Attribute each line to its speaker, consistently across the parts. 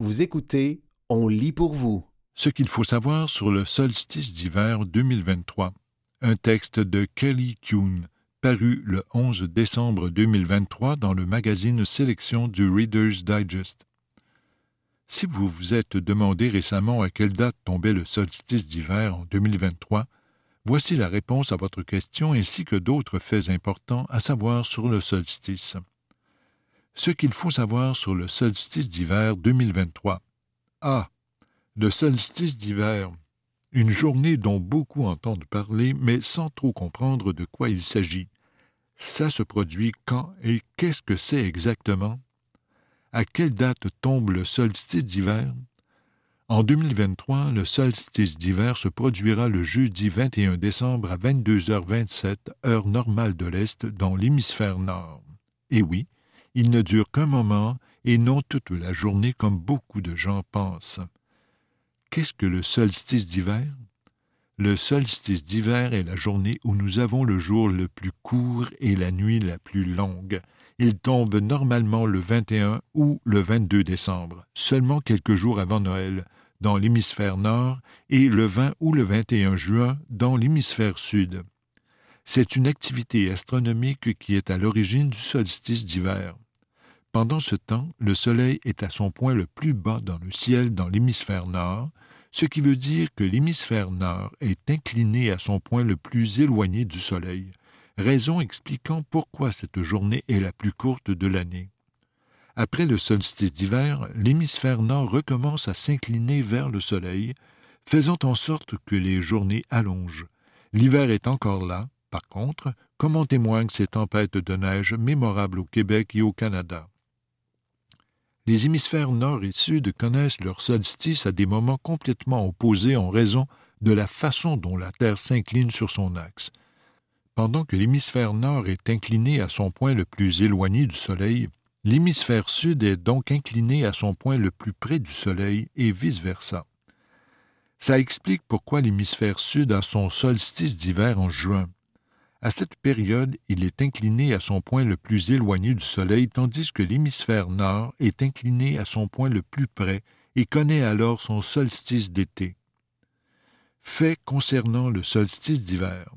Speaker 1: Vous écoutez On lit pour vous.
Speaker 2: Ce qu'il faut savoir sur le solstice d'hiver 2023. Un texte de Kelly Kuhn, paru le 11 décembre 2023 dans le magazine Sélection du Reader's Digest. Si vous vous êtes demandé récemment à quelle date tombait le solstice d'hiver en 2023, voici la réponse à votre question ainsi que d'autres faits importants à savoir sur le solstice. Ce qu'il faut savoir sur le solstice d'hiver 2023. A. Le solstice d'hiver. Une journée dont beaucoup entendent parler, mais sans trop comprendre de quoi il s'agit. Ça se produit quand et qu'est-ce que c'est exactement? À quelle date tombe le solstice d'hiver? En 2023, le solstice d'hiver se produira le jeudi 21 décembre à 22h27, heure normale de l'Est, dans l'hémisphère nord. Et oui, il ne dure qu'un moment et non toute la journée comme beaucoup de gens pensent. Qu'est-ce que le solstice d'hiver? Le solstice d'hiver est la journée où nous avons le jour le plus court et la nuit la plus longue. Il tombe normalement le 21 ou le 22 décembre, seulement quelques jours avant Noël, dans l'hémisphère nord, et le 20 ou le 21 juin dans l'hémisphère sud. C'est une activité astronomique qui est à l'origine du solstice d'hiver. Pendant ce temps, le Soleil est à son point le plus bas dans le ciel dans l'hémisphère nord, ce qui veut dire que l'hémisphère nord est incliné à son point le plus éloigné du Soleil, raison expliquant pourquoi cette journée est la plus courte de l'année. Après le solstice d'hiver, l'hémisphère nord recommence à s'incliner vers le Soleil, faisant en sorte que les journées allongent. L'hiver est encore là, par contre, comme en témoignent ces tempêtes de neige mémorables au Québec et au Canada? Les hémisphères nord et sud connaissent leur solstice à des moments complètement opposés en raison de la façon dont la Terre s'incline sur son axe. Pendant que l'hémisphère nord est incliné à son point le plus éloigné du Soleil, l'hémisphère sud est donc incliné à son point le plus près du Soleil et vice-versa. Ça explique pourquoi l'hémisphère sud a son solstice d'hiver en juin. À cette période, il est incliné à son point le plus éloigné du Soleil, tandis que l'hémisphère nord est incliné à son point le plus près et connaît alors son solstice d'été. Fait concernant le solstice d'hiver.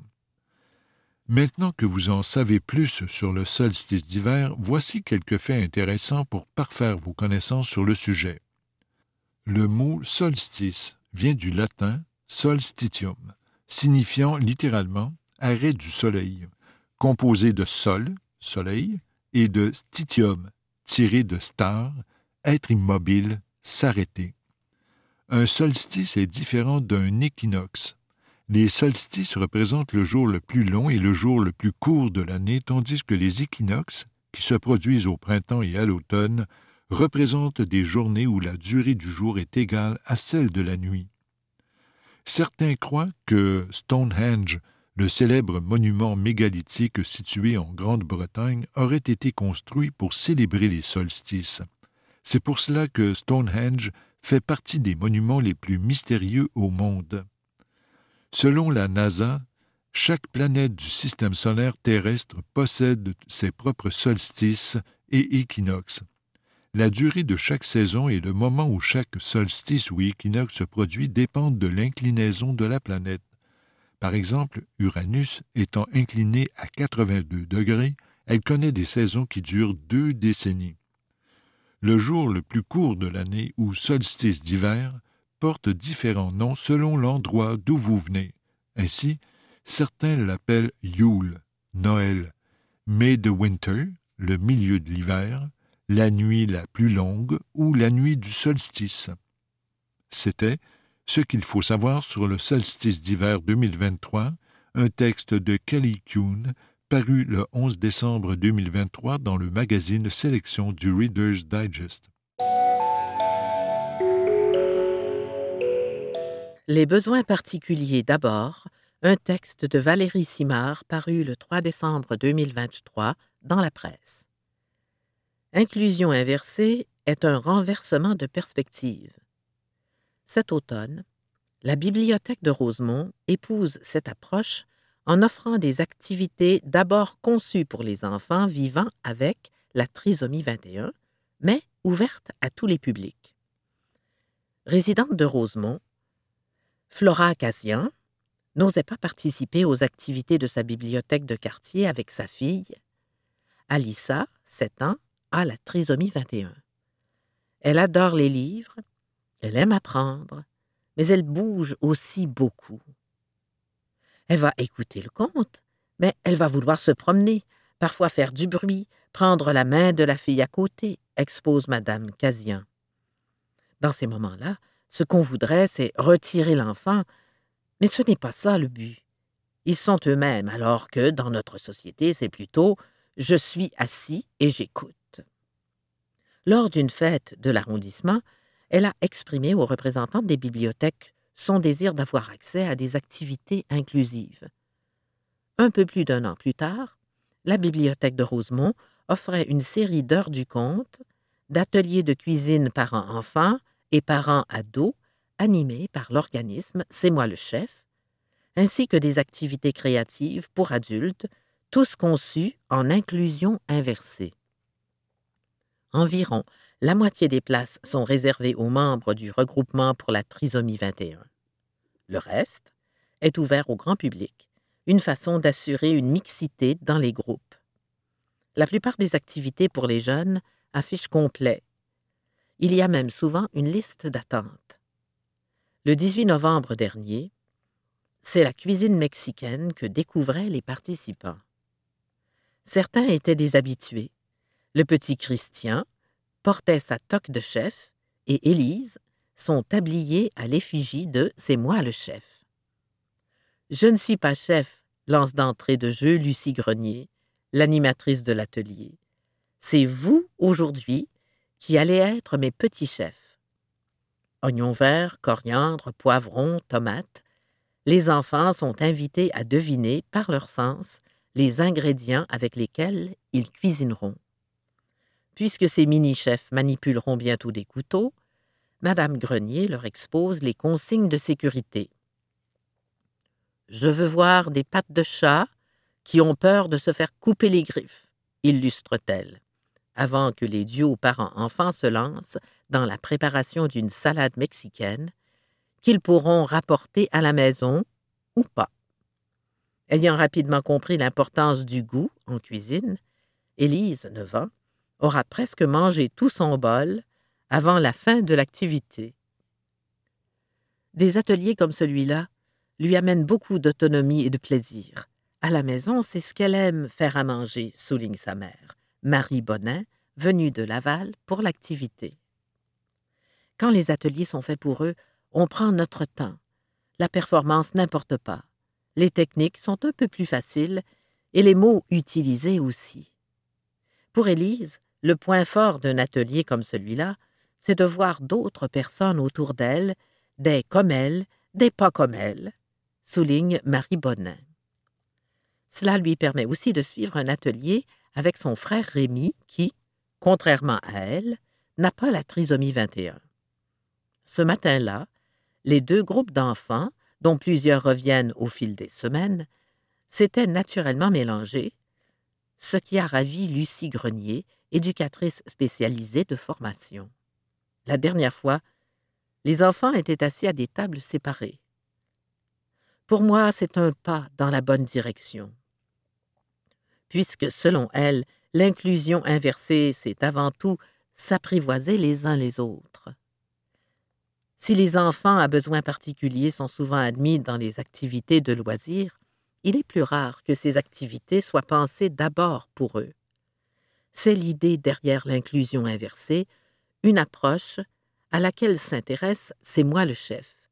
Speaker 2: Maintenant que vous en savez plus sur le solstice d'hiver, voici quelques faits intéressants pour parfaire vos connaissances sur le sujet. Le mot solstice vient du latin solstitium, signifiant littéralement arrêt du soleil, composé de sol, soleil, et de stitium, tiré de star, être immobile, s'arrêter. Un solstice est différent d'un équinoxe. Les solstices représentent le jour le plus long et le jour le plus court de l'année, tandis que les équinoxes, qui se produisent au printemps et à l'automne, représentent des journées où la durée du jour est égale à celle de la nuit. Certains croient que Stonehenge le célèbre monument mégalithique situé en Grande-Bretagne aurait été construit pour célébrer les solstices. C'est pour cela que Stonehenge fait partie des monuments les plus mystérieux au monde. Selon la NASA, chaque planète du système solaire terrestre possède ses propres solstices et équinoxes. La durée de chaque saison et le moment où chaque solstice ou équinoxe se produit dépendent de l'inclinaison de la planète. Par exemple, Uranus étant inclinée à 82 degrés, elle connaît des saisons qui durent deux décennies. Le jour le plus court de l'année ou solstice d'hiver porte différents noms selon l'endroit d'où vous venez. Ainsi, certains l'appellent Yule, Noël, Winter, le milieu de l'hiver, la nuit la plus longue ou la nuit du solstice. C'était ce qu'il faut savoir sur le solstice d'hiver 2023, un texte de Kelly Kuhn, paru le 11 décembre 2023 dans le magazine Sélection du Reader's Digest.
Speaker 3: Les besoins particuliers d'abord, un texte de Valérie Simard paru le 3 décembre 2023 dans la presse. Inclusion inversée est un renversement de perspective. Cet automne, la Bibliothèque de Rosemont épouse cette approche en offrant des activités d'abord conçues pour les enfants vivant avec la trisomie 21, mais ouvertes à tous les publics. résidente de Rosemont, Flora Cassian n'osait pas participer aux activités de sa bibliothèque de quartier avec sa fille. Alissa, 7 ans, a la trisomie 21. Elle adore les livres, elle aime apprendre, mais elle bouge aussi beaucoup. Elle va écouter le conte, mais elle va vouloir se promener, parfois faire du bruit, prendre la main de la fille à côté, expose Madame Casian. Dans ces moments-là, ce qu'on voudrait, c'est retirer l'enfant, mais ce n'est pas ça le but. Ils sont eux-mêmes, alors que dans notre société, c'est plutôt je suis assis et j'écoute. Lors d'une fête de l'arrondissement, elle a exprimé aux représentants des bibliothèques son désir d'avoir accès à des activités inclusives. Un peu plus d'un an plus tard, la bibliothèque de Rosemont offrait une série d'heures du conte, d'ateliers de cuisine parents-enfants et parents-ados animés par l'organisme C'est moi le chef, ainsi que des activités créatives pour adultes, tous conçus en inclusion inversée. Environ la moitié des places sont réservées aux membres du regroupement pour la trisomie 21. Le reste est ouvert au grand public, une façon d'assurer une mixité dans les groupes. La plupart des activités pour les jeunes affichent complet. Il y a même souvent une liste d'attente. Le 18 novembre dernier, c'est la cuisine mexicaine que découvraient les participants. Certains étaient des habitués. Le petit Christian portait sa toque de chef et Élise son tablier à l'effigie de C'est moi le chef. Je ne suis pas chef, lance d'entrée de jeu Lucie Grenier, l'animatrice de l'atelier. C'est vous, aujourd'hui, qui allez être mes petits chefs. Oignons verts, coriandre, poivrons, tomates, les enfants sont invités à deviner par leur sens les ingrédients avec lesquels ils cuisineront. Puisque ces mini-chefs manipuleront bientôt des couteaux, Madame Grenier leur expose les consignes de sécurité. Je veux voir des pattes de chat qui ont peur de se faire couper les griffes, illustre-t-elle, avant que les duos parents-enfants se lancent dans la préparation d'une salade mexicaine qu'ils pourront rapporter à la maison ou pas. Ayant rapidement compris l'importance du goût en cuisine, Élise, 9 ans, aura presque mangé tout son bol avant la fin de l'activité. Des ateliers comme celui-là lui amènent beaucoup d'autonomie et de plaisir. À la maison, c'est ce qu'elle aime faire à manger, souligne sa mère, Marie Bonin, venue de Laval pour l'activité. Quand les ateliers sont faits pour eux, on prend notre temps. La performance n'importe pas. Les techniques sont un peu plus faciles et les mots utilisés aussi. Pour Élise, le point fort d'un atelier comme celui-là, c'est de voir d'autres personnes autour d'elle, des comme elle, des pas comme elle, souligne Marie Bonin. Cela lui permet aussi de suivre un atelier avec son frère Rémi qui, contrairement à elle, n'a pas la trisomie 21. Ce matin-là, les deux groupes d'enfants, dont plusieurs reviennent au fil des semaines, s'étaient naturellement mélangés, ce qui a ravi Lucie Grenier, éducatrice spécialisée de formation. La dernière fois, les enfants étaient assis à des tables séparées. Pour moi, c'est un pas dans la bonne direction. Puisque, selon elle, l'inclusion inversée, c'est avant tout s'apprivoiser les uns les autres. Si les enfants à besoins particuliers sont souvent admis dans les activités de loisirs, il est plus rare que ces activités soient pensées d'abord pour eux. C'est l'idée derrière l'inclusion inversée, une approche à laquelle s'intéresse C'est moi le chef,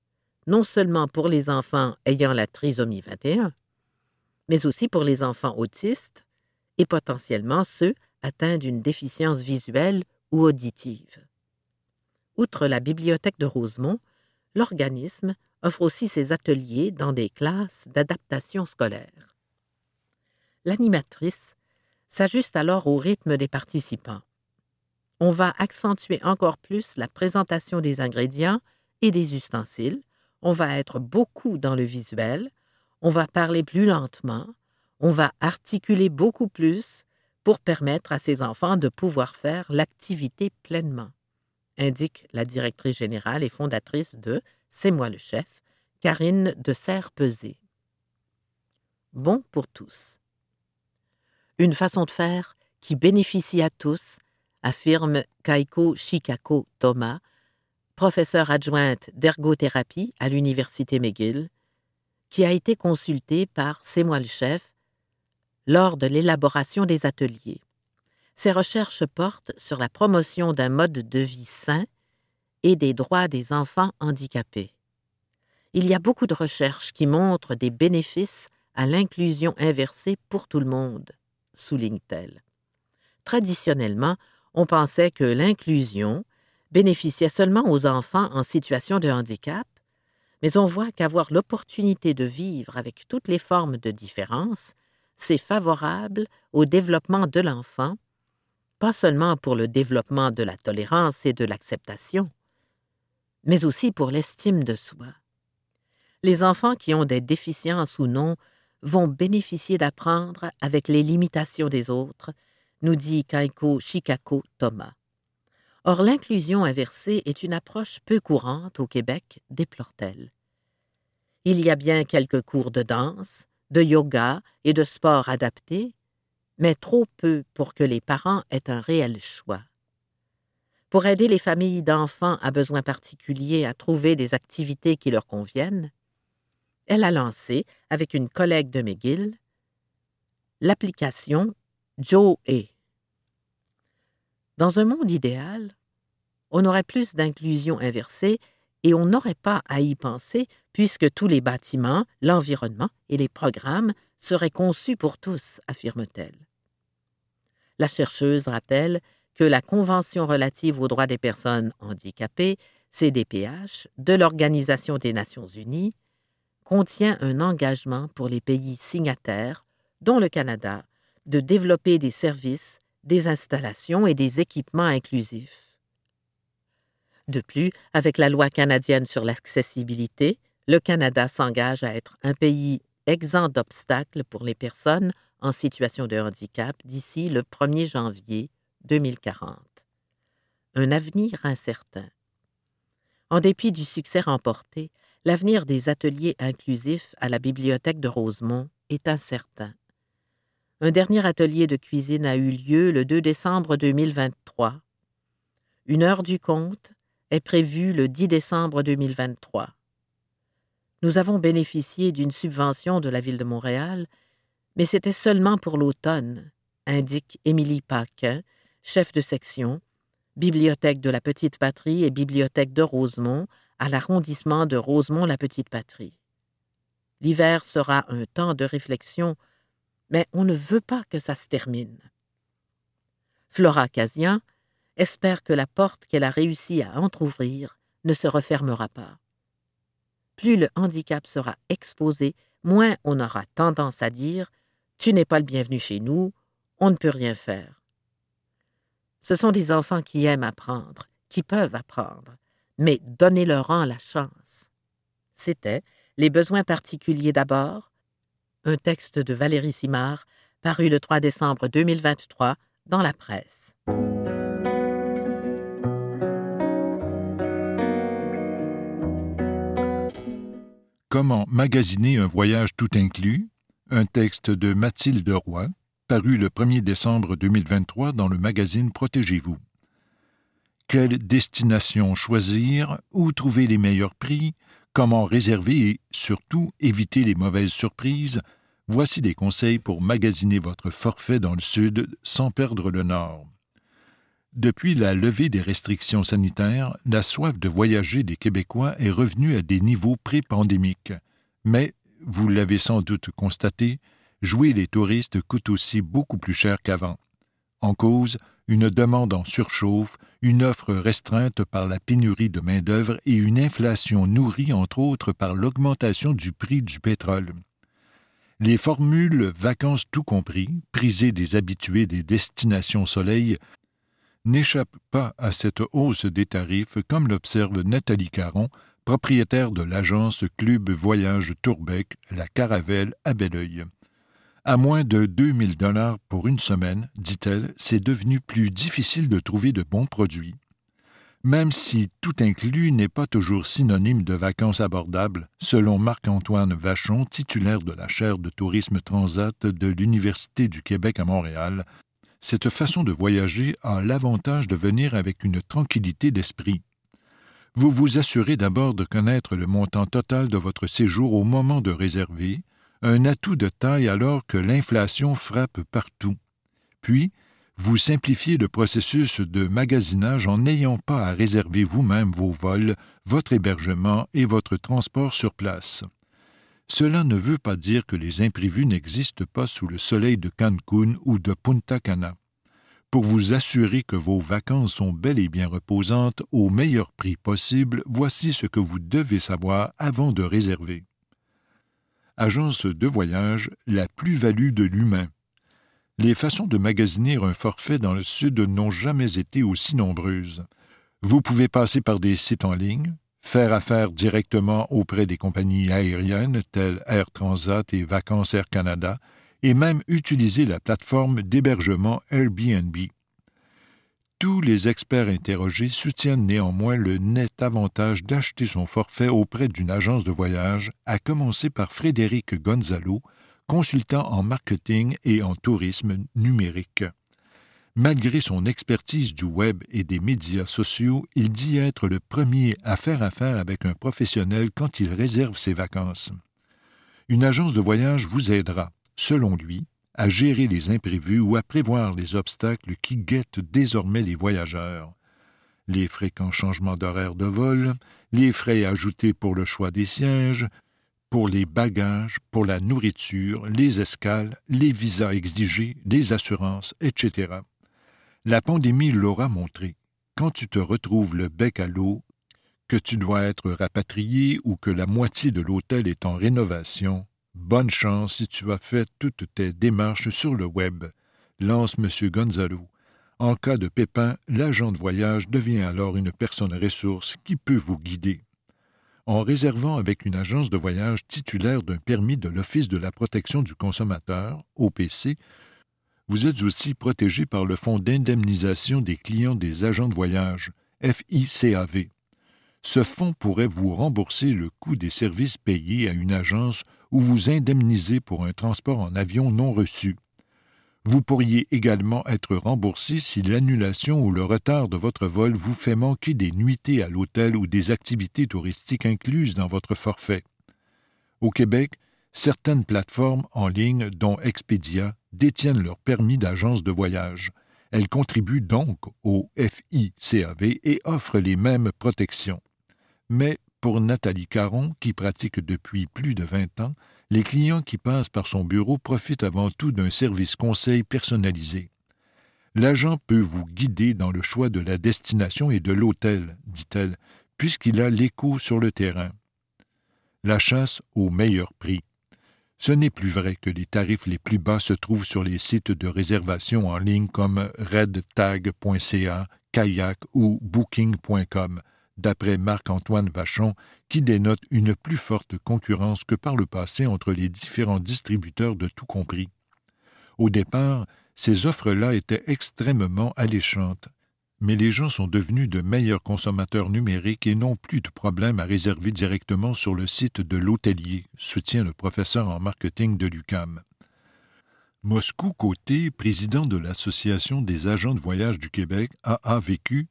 Speaker 3: non seulement pour les enfants ayant la trisomie 21, mais aussi pour les enfants autistes et potentiellement ceux atteints d'une déficience visuelle ou auditive. Outre la bibliothèque de Rosemont, l'organisme offre aussi ses ateliers dans des classes d'adaptation scolaire. L'animatrice s'ajuste alors au rythme des participants. On va accentuer encore plus la présentation des ingrédients et des ustensiles, on va être beaucoup dans le visuel, on va parler plus lentement, on va articuler beaucoup plus pour permettre à ces enfants de pouvoir faire l'activité pleinement. indique la directrice générale et fondatrice de C'est moi le chef, Karine de Serre-Pesé. Bon pour tous. Une façon de faire qui bénéficie à tous, affirme Kaiko Shikako Thomas, professeure adjointe d'ergothérapie à l'Université McGill, qui a été consultée par C'est moi le chef lors de l'élaboration des ateliers. Ses recherches portent sur la promotion d'un mode de vie sain et des droits des enfants handicapés. Il y a beaucoup de recherches qui montrent des bénéfices à l'inclusion inversée pour tout le monde, souligne-t-elle. Traditionnellement, on pensait que l'inclusion bénéficiait seulement aux enfants en situation de handicap, mais on voit qu'avoir l'opportunité de vivre avec toutes les formes de différence, c'est favorable au développement de l'enfant pas seulement pour le développement de la tolérance et de l'acceptation, mais aussi pour l'estime de soi. Les enfants qui ont des déficiences ou non vont bénéficier d'apprendre avec les limitations des autres, nous dit Kaiko Shikako Thomas. Or, l'inclusion inversée est une approche peu courante au Québec, déplore-t-elle. Il y a bien quelques cours de danse, de yoga et de sport adaptés, mais trop peu pour que les parents aient un réel choix. Pour aider les familles d'enfants à besoins particuliers à trouver des activités qui leur conviennent, elle a lancé, avec une collègue de McGill, l'application Joe A. Dans un monde idéal, on aurait plus d'inclusion inversée et on n'aurait pas à y penser puisque tous les bâtiments, l'environnement et les programmes seraient conçus pour tous, affirme-t-elle. La chercheuse rappelle que la Convention relative aux droits des personnes handicapées, CDPH, de l'Organisation des Nations Unies, contient un engagement pour les pays signataires, dont le Canada, de développer des services, des installations et des équipements inclusifs. De plus, avec la loi canadienne sur l'accessibilité, le Canada s'engage à être un pays exempt d'obstacles pour les personnes en situation de handicap d'ici le 1er janvier 2040. Un avenir incertain. En dépit du succès remporté, l'avenir des ateliers inclusifs à la bibliothèque de Rosemont est incertain. Un dernier atelier de cuisine a eu lieu le 2 décembre 2023. Une heure du compte est prévue le 10 décembre 2023. Nous avons bénéficié d'une subvention de la Ville de Montréal mais c'était seulement pour l'automne, indique Émilie Paquin, chef de section, bibliothèque de la Petite Patrie et bibliothèque de Rosemont, à l'arrondissement de Rosemont-la-Petite-Patrie. L'hiver sera un temps de réflexion, mais on ne veut pas que ça se termine. Flora Casian espère que la porte qu'elle a réussi à entr'ouvrir ne se refermera pas. Plus le handicap sera exposé, moins on aura tendance à dire tu n'es pas le bienvenu chez nous, on ne peut rien faire. Ce sont des enfants qui aiment apprendre, qui peuvent apprendre, mais donnez-leur-en la chance. C'était Les besoins particuliers d'abord, un texte de Valérie Simard, paru le 3 décembre 2023 dans la presse.
Speaker 2: Comment magasiner un voyage tout inclus? Un texte de Mathilde Roy, paru le 1er décembre 2023 dans le magazine Protégez-vous. Quelle destination choisir, où trouver les meilleurs prix, comment réserver et, surtout, éviter les mauvaises surprises, voici des conseils pour magasiner votre forfait dans le Sud sans perdre le Nord. Depuis la levée des restrictions sanitaires, la soif de voyager des Québécois est revenue à des niveaux pré-pandémiques. Mais vous l'avez sans doute constaté, jouer les touristes coûte aussi beaucoup plus cher qu'avant. En cause, une demande en surchauffe, une offre restreinte par la pénurie de main-d'œuvre et une inflation nourrie entre autres par l'augmentation du prix du pétrole. Les formules vacances tout compris, prisées des habitués des destinations soleil, n'échappent pas à cette hausse des tarifs, comme l'observe Nathalie Caron, propriétaire de l'agence Club Voyage Tourbec, la Caravelle à Belleuil. À moins de 2000 dollars pour une semaine, dit-elle, c'est devenu plus difficile de trouver de bons produits. Même si tout inclus n'est pas toujours synonyme de vacances abordables, selon Marc-Antoine Vachon, titulaire de la chaire de tourisme transat de l'Université du Québec à Montréal, cette façon de voyager a l'avantage de venir avec une tranquillité d'esprit. Vous vous assurez d'abord de connaître le montant total de votre séjour au moment de réserver, un atout de taille alors que l'inflation frappe partout. Puis, vous simplifiez le processus de magasinage en n'ayant pas à réserver vous-même vos vols, votre hébergement et votre transport sur place. Cela ne veut pas dire que les imprévus n'existent pas sous le soleil de Cancun ou de Punta Cana. Pour vous assurer que vos vacances sont bel et bien reposantes au meilleur prix possible, voici ce que vous devez savoir avant de réserver. Agence de voyage, la plus-value de l'humain. Les façons de magasiner un forfait dans le Sud n'ont jamais été aussi nombreuses. Vous pouvez passer par des sites en ligne, faire affaire directement auprès des compagnies aériennes telles Air Transat et Vacances Air Canada, et même utiliser la plateforme d'hébergement Airbnb. Tous les experts interrogés soutiennent néanmoins le net avantage d'acheter son forfait auprès d'une agence de voyage, à commencer par Frédéric Gonzalo, consultant en marketing et en tourisme numérique. Malgré son expertise du web et des médias sociaux, il dit être le premier à faire affaire avec un professionnel quand il réserve ses vacances. Une agence de voyage vous aidera, selon lui, à gérer les imprévus ou à prévoir les obstacles qui guettent désormais les voyageurs. Les fréquents changements d'horaire de vol, les frais ajoutés pour le choix des sièges, pour les bagages, pour la nourriture, les escales, les visas exigés, les assurances, etc. La pandémie l'aura montré. Quand tu te retrouves le bec à l'eau, que tu dois être rapatrié ou que la moitié de l'hôtel est en rénovation, bonne chance si tu as fait toutes tes démarches sur le web, lance M. Gonzalo. En cas de pépin, l'agent de voyage devient alors une personne ressource qui peut vous guider en réservant avec une agence de voyage titulaire d'un permis de l'Office de la protection du consommateur, OPC, vous êtes aussi protégé par le Fonds d'indemnisation des clients des agents de voyage, FICAV. Ce fonds pourrait vous rembourser le coût des services payés à une agence ou vous indemniser pour un transport en avion non reçu. Vous pourriez également être remboursé si l'annulation ou le retard de votre vol vous fait manquer des nuitées à l'hôtel ou des activités touristiques incluses dans votre forfait. Au Québec, certaines plateformes en ligne, dont Expedia, détiennent leur permis d'agence de voyage. Elles contribuent donc au FICAV et offrent les mêmes protections. Mais pour Nathalie Caron, qui pratique depuis plus de vingt ans, les clients qui passent par son bureau profitent avant tout d'un service conseil personnalisé. L'agent peut vous guider dans le choix de la destination et de l'hôtel, dit-elle, puisqu'il a l'écho sur le terrain. La chasse au meilleur prix. Ce n'est plus vrai que les tarifs les plus bas se trouvent sur les sites de réservation en ligne comme redtag.ca, kayak ou booking.com d'après Marc-Antoine Vachon, qui dénote une plus forte concurrence que par le passé entre les différents distributeurs de tout compris. Au départ, ces offres-là étaient extrêmement alléchantes, mais les gens sont devenus de meilleurs consommateurs numériques et n'ont plus de problème à réserver directement sur le site de l'hôtelier, soutient le professeur en marketing de l'UCAM. Moscou Côté, président de l'Association des agents de voyage du Québec, AAVQ,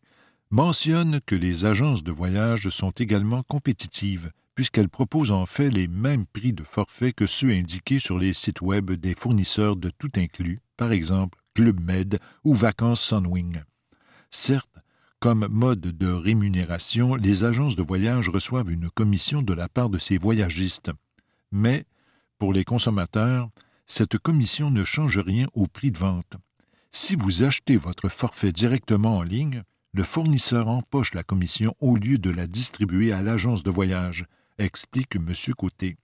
Speaker 2: mentionne que les agences de voyage sont également compétitives, puisqu'elles proposent en fait les mêmes prix de forfait que ceux indiqués sur les sites web des fournisseurs de tout inclus, par exemple Club Med ou Vacances Sunwing. Certes, comme mode de rémunération, les agences de voyage reçoivent une commission de la part de ces voyagistes. Mais, pour les consommateurs, cette commission ne change rien au prix de vente. Si vous achetez votre forfait directement en ligne, le fournisseur empoche la commission au lieu de la distribuer à l'agence de voyage, explique M. Côté.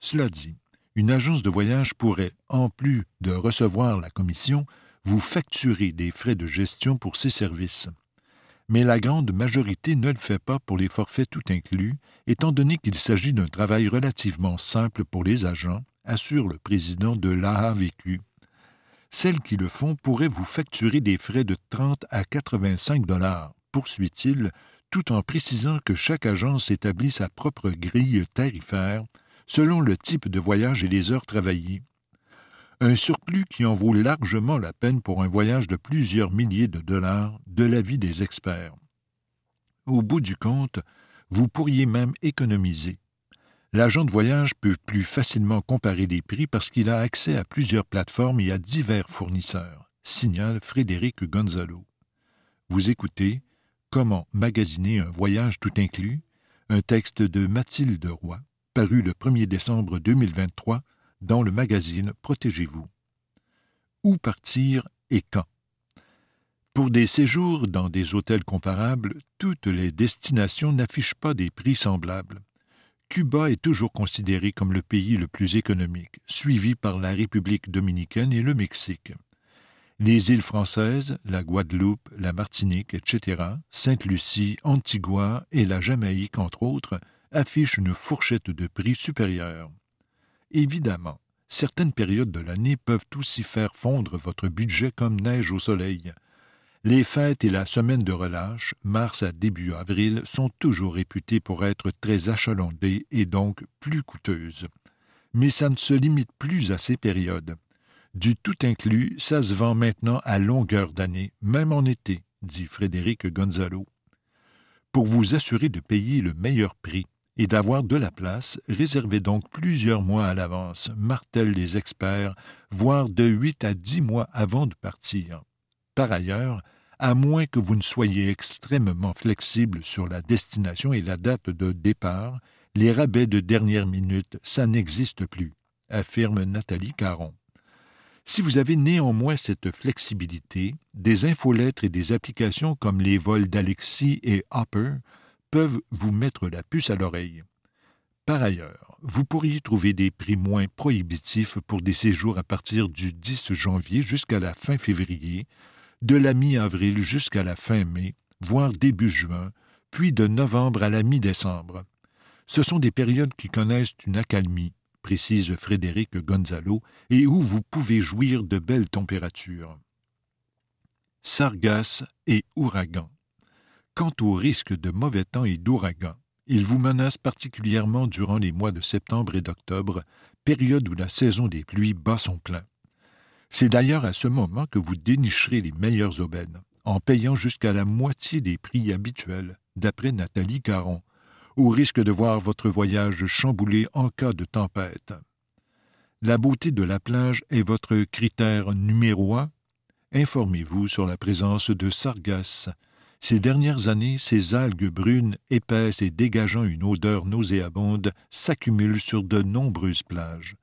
Speaker 2: Cela dit, une agence de voyage pourrait, en plus de recevoir la commission, vous facturer des frais de gestion pour ses services. Mais la grande majorité ne le fait pas pour les forfaits tout inclus, étant donné qu'il s'agit d'un travail relativement simple pour les agents, assure le président de l'AAVQ. Celles qui le font pourraient vous facturer des frais de 30 à 85 dollars, poursuit-il, tout en précisant que chaque agence établit sa propre grille tarifaire selon le type de voyage et les heures travaillées. Un surplus qui en vaut largement la peine pour un voyage de plusieurs milliers de dollars de l'avis des experts. Au bout du compte, vous pourriez même économiser. L'agent de voyage peut plus facilement comparer les prix parce qu'il a accès à plusieurs plateformes et à divers fournisseurs, signale Frédéric Gonzalo. Vous écoutez Comment magasiner un voyage tout inclus, un texte de Mathilde Roy, paru le 1er décembre 2023 dans le magazine Protégez-vous. Où partir et quand? Pour des séjours dans des hôtels comparables, toutes les destinations n'affichent pas des prix semblables. Cuba est toujours considéré comme le pays le plus économique, suivi par la République dominicaine et le Mexique. Les îles françaises, la Guadeloupe, la Martinique, etc., Sainte-Lucie, Antigua et la Jamaïque, entre autres, affichent une fourchette de prix supérieure. Évidemment, certaines périodes de l'année peuvent aussi faire fondre votre budget comme neige au soleil. Les fêtes et la semaine de relâche, mars à début avril, sont toujours réputées pour être très achalandées et donc plus coûteuses. Mais ça ne se limite plus à ces périodes. Du tout inclus, ça se vend maintenant à longueur d'année, même en été, dit Frédéric Gonzalo. Pour vous assurer de payer le meilleur prix et d'avoir de la place, réservez donc plusieurs mois à l'avance, martèlent les experts, voire de huit à dix mois avant de partir. Par ailleurs, à moins que vous ne soyez extrêmement flexible sur la destination et la date de départ, les rabais de dernière minute, ça n'existe plus, affirme Nathalie Caron. Si vous avez néanmoins cette flexibilité, des infolettres et des applications comme les vols d'Alexis et Hopper peuvent vous mettre la puce à l'oreille. Par ailleurs, vous pourriez trouver des prix moins prohibitifs pour des séjours à partir du 10 janvier jusqu'à la fin février, de la mi-avril jusqu'à la fin mai, voire début juin, puis de novembre à la mi-décembre. Ce sont des périodes qui connaissent une accalmie, précise Frédéric Gonzalo, et où vous pouvez jouir de belles températures. Sargasses et ouragans. Quant au risque de mauvais temps et d'ouragans, il vous menace particulièrement durant les mois de septembre et d'octobre, période où la saison des pluies bat son plein. C'est d'ailleurs à ce moment que vous dénicherez les meilleures aubaines, en payant jusqu'à la moitié des prix habituels, d'après Nathalie Caron, au risque de voir votre voyage chamboulé en cas de tempête. La beauté de la plage est votre critère numéro un. Informez-vous sur la présence de sargasses. Ces dernières années, ces algues brunes, épaisses et dégageant une odeur nauséabonde s'accumulent sur de nombreuses plages.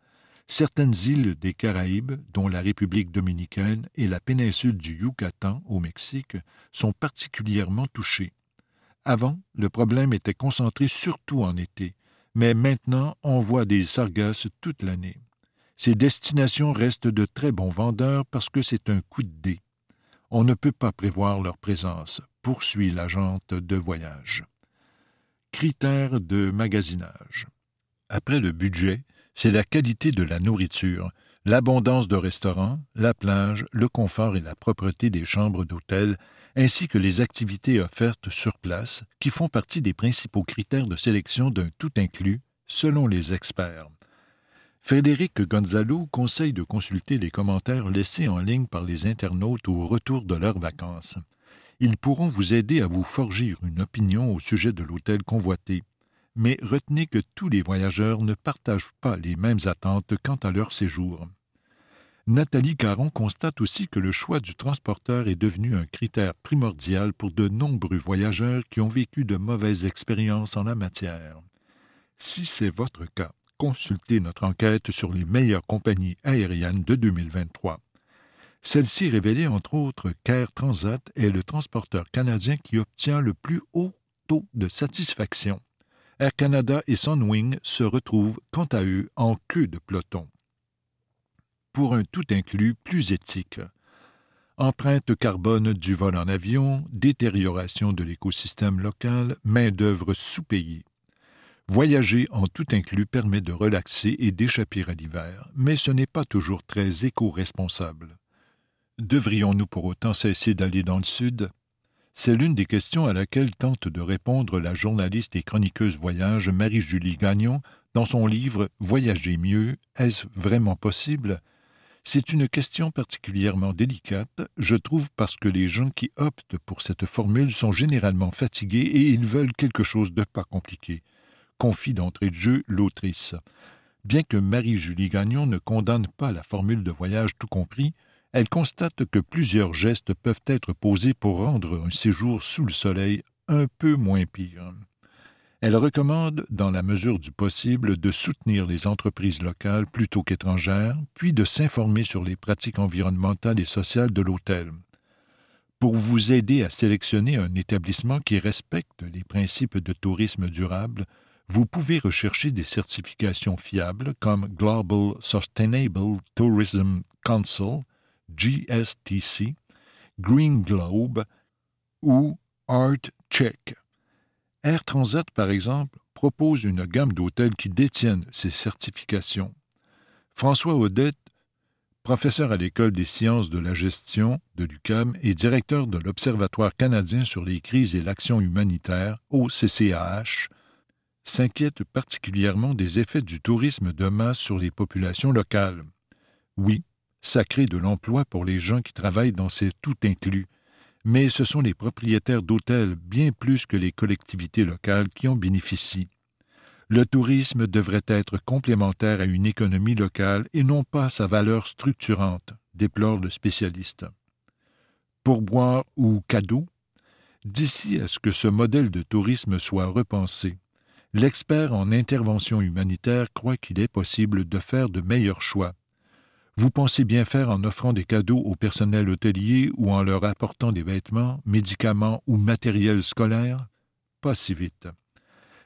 Speaker 2: Certaines îles des Caraïbes, dont la République dominicaine et la péninsule du Yucatan au Mexique, sont particulièrement touchées. Avant, le problème était concentré surtout en été, mais maintenant on voit des sargasses toute l'année. Ces destinations restent de très bons vendeurs parce que c'est un coup de dé. On ne peut pas prévoir leur présence, poursuit l'agente de voyage. Critères de magasinage. Après le budget, c'est la qualité de la nourriture, l'abondance de restaurants, la plage, le confort et la propreté des chambres d'hôtel ainsi que les activités offertes sur place, qui font partie des principaux critères de sélection d'un tout inclus, selon les experts. Frédéric Gonzalo conseille de consulter les commentaires laissés en ligne par les internautes au retour de leurs vacances. Ils pourront vous aider à vous forger une opinion au sujet de l'hôtel convoité. Mais retenez que tous les voyageurs ne partagent pas les mêmes attentes quant à leur séjour. Nathalie Caron constate aussi que le choix du transporteur est devenu un critère primordial pour de nombreux voyageurs qui ont vécu de mauvaises expériences en la matière. Si c'est votre cas, consultez notre enquête sur les meilleures compagnies aériennes de 2023. Celle-ci révélait entre autres qu'Air Transat est le transporteur canadien qui obtient le plus haut taux de satisfaction. Air Canada et Sunwing se retrouvent, quant à eux, en queue de peloton pour un tout inclus plus éthique. Empreinte carbone du vol en avion, détérioration de l'écosystème local, main-d'œuvre sous-payée. Voyager en tout inclus permet de relaxer et d'échapper à l'hiver, mais ce n'est pas toujours très éco-responsable. Devrions-nous pour autant cesser d'aller dans le sud? C'est l'une des questions à laquelle tente de répondre la journaliste et chroniqueuse voyage Marie-Julie Gagnon dans son livre Voyager mieux, est-ce vraiment possible? C'est une question particulièrement délicate, je trouve, parce que les gens qui optent pour cette formule sont généralement fatigués et ils veulent quelque chose de pas compliqué. Confie d'entrée de jeu l'autrice. Bien que Marie-Julie Gagnon ne condamne pas la formule de voyage tout compris, elle constate que plusieurs gestes peuvent être posés pour rendre un séjour sous le soleil un peu moins pire. Elle recommande, dans la mesure du possible, de soutenir les entreprises locales plutôt qu'étrangères, puis de s'informer sur les pratiques environnementales et sociales de l'hôtel. Pour vous aider à sélectionner un établissement qui respecte les principes de tourisme durable, vous pouvez rechercher des certifications fiables comme Global Sustainable Tourism Council, GSTC, Green Globe ou Art Check. Air Transat, par exemple, propose une gamme d'hôtels qui détiennent ces certifications. François Odette, professeur à l'École des sciences de la gestion de l'UCAM et directeur de l'Observatoire canadien sur les crises et l'action humanitaire, au CCAH, s'inquiète particulièrement des effets du tourisme de masse sur les populations locales. Oui, ça crée de l'emploi pour les gens qui travaillent dans ces tout inclus, mais ce sont les propriétaires d'hôtels bien plus que les collectivités locales qui en bénéficient. Le tourisme devrait être complémentaire à une économie locale et non pas sa valeur structurante, déplore le spécialiste. Pourboire ou cadeau D'ici à ce que ce modèle de tourisme soit repensé, l'expert en intervention humanitaire croit qu'il est possible de faire de meilleurs choix vous pensez bien faire en offrant des cadeaux au personnel hôtelier ou en leur apportant des vêtements, médicaments ou matériel scolaire? Pas si vite.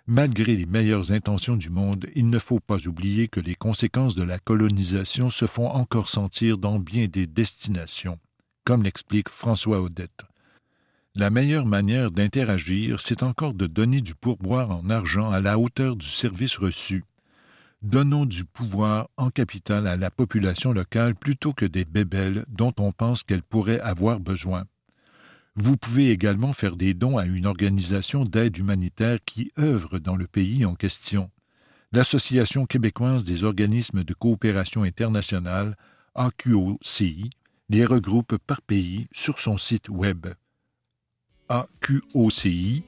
Speaker 2: Malgré les meilleures intentions du monde, il ne faut pas oublier que les conséquences de la colonisation se font encore sentir dans bien des destinations, comme l'explique François Odette. La meilleure manière d'interagir, c'est encore de donner du pourboire en argent à la hauteur du service reçu, Donnons du pouvoir en capital à la population locale plutôt que des bébelles dont on pense qu'elle pourrait avoir besoin. Vous pouvez également faire des dons à une organisation d'aide humanitaire qui œuvre dans le pays en question. L'Association québécoise des organismes de coopération internationale, AQOCI, les regroupe par pays sur son site web aqoci.qc.ca.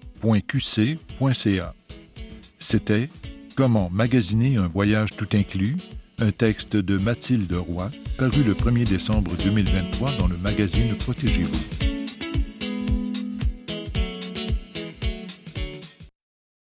Speaker 2: C'était Comment magasiner un voyage tout inclus, un texte de Mathilde Roy, paru le 1er décembre 2023 dans le magazine Protégez-vous.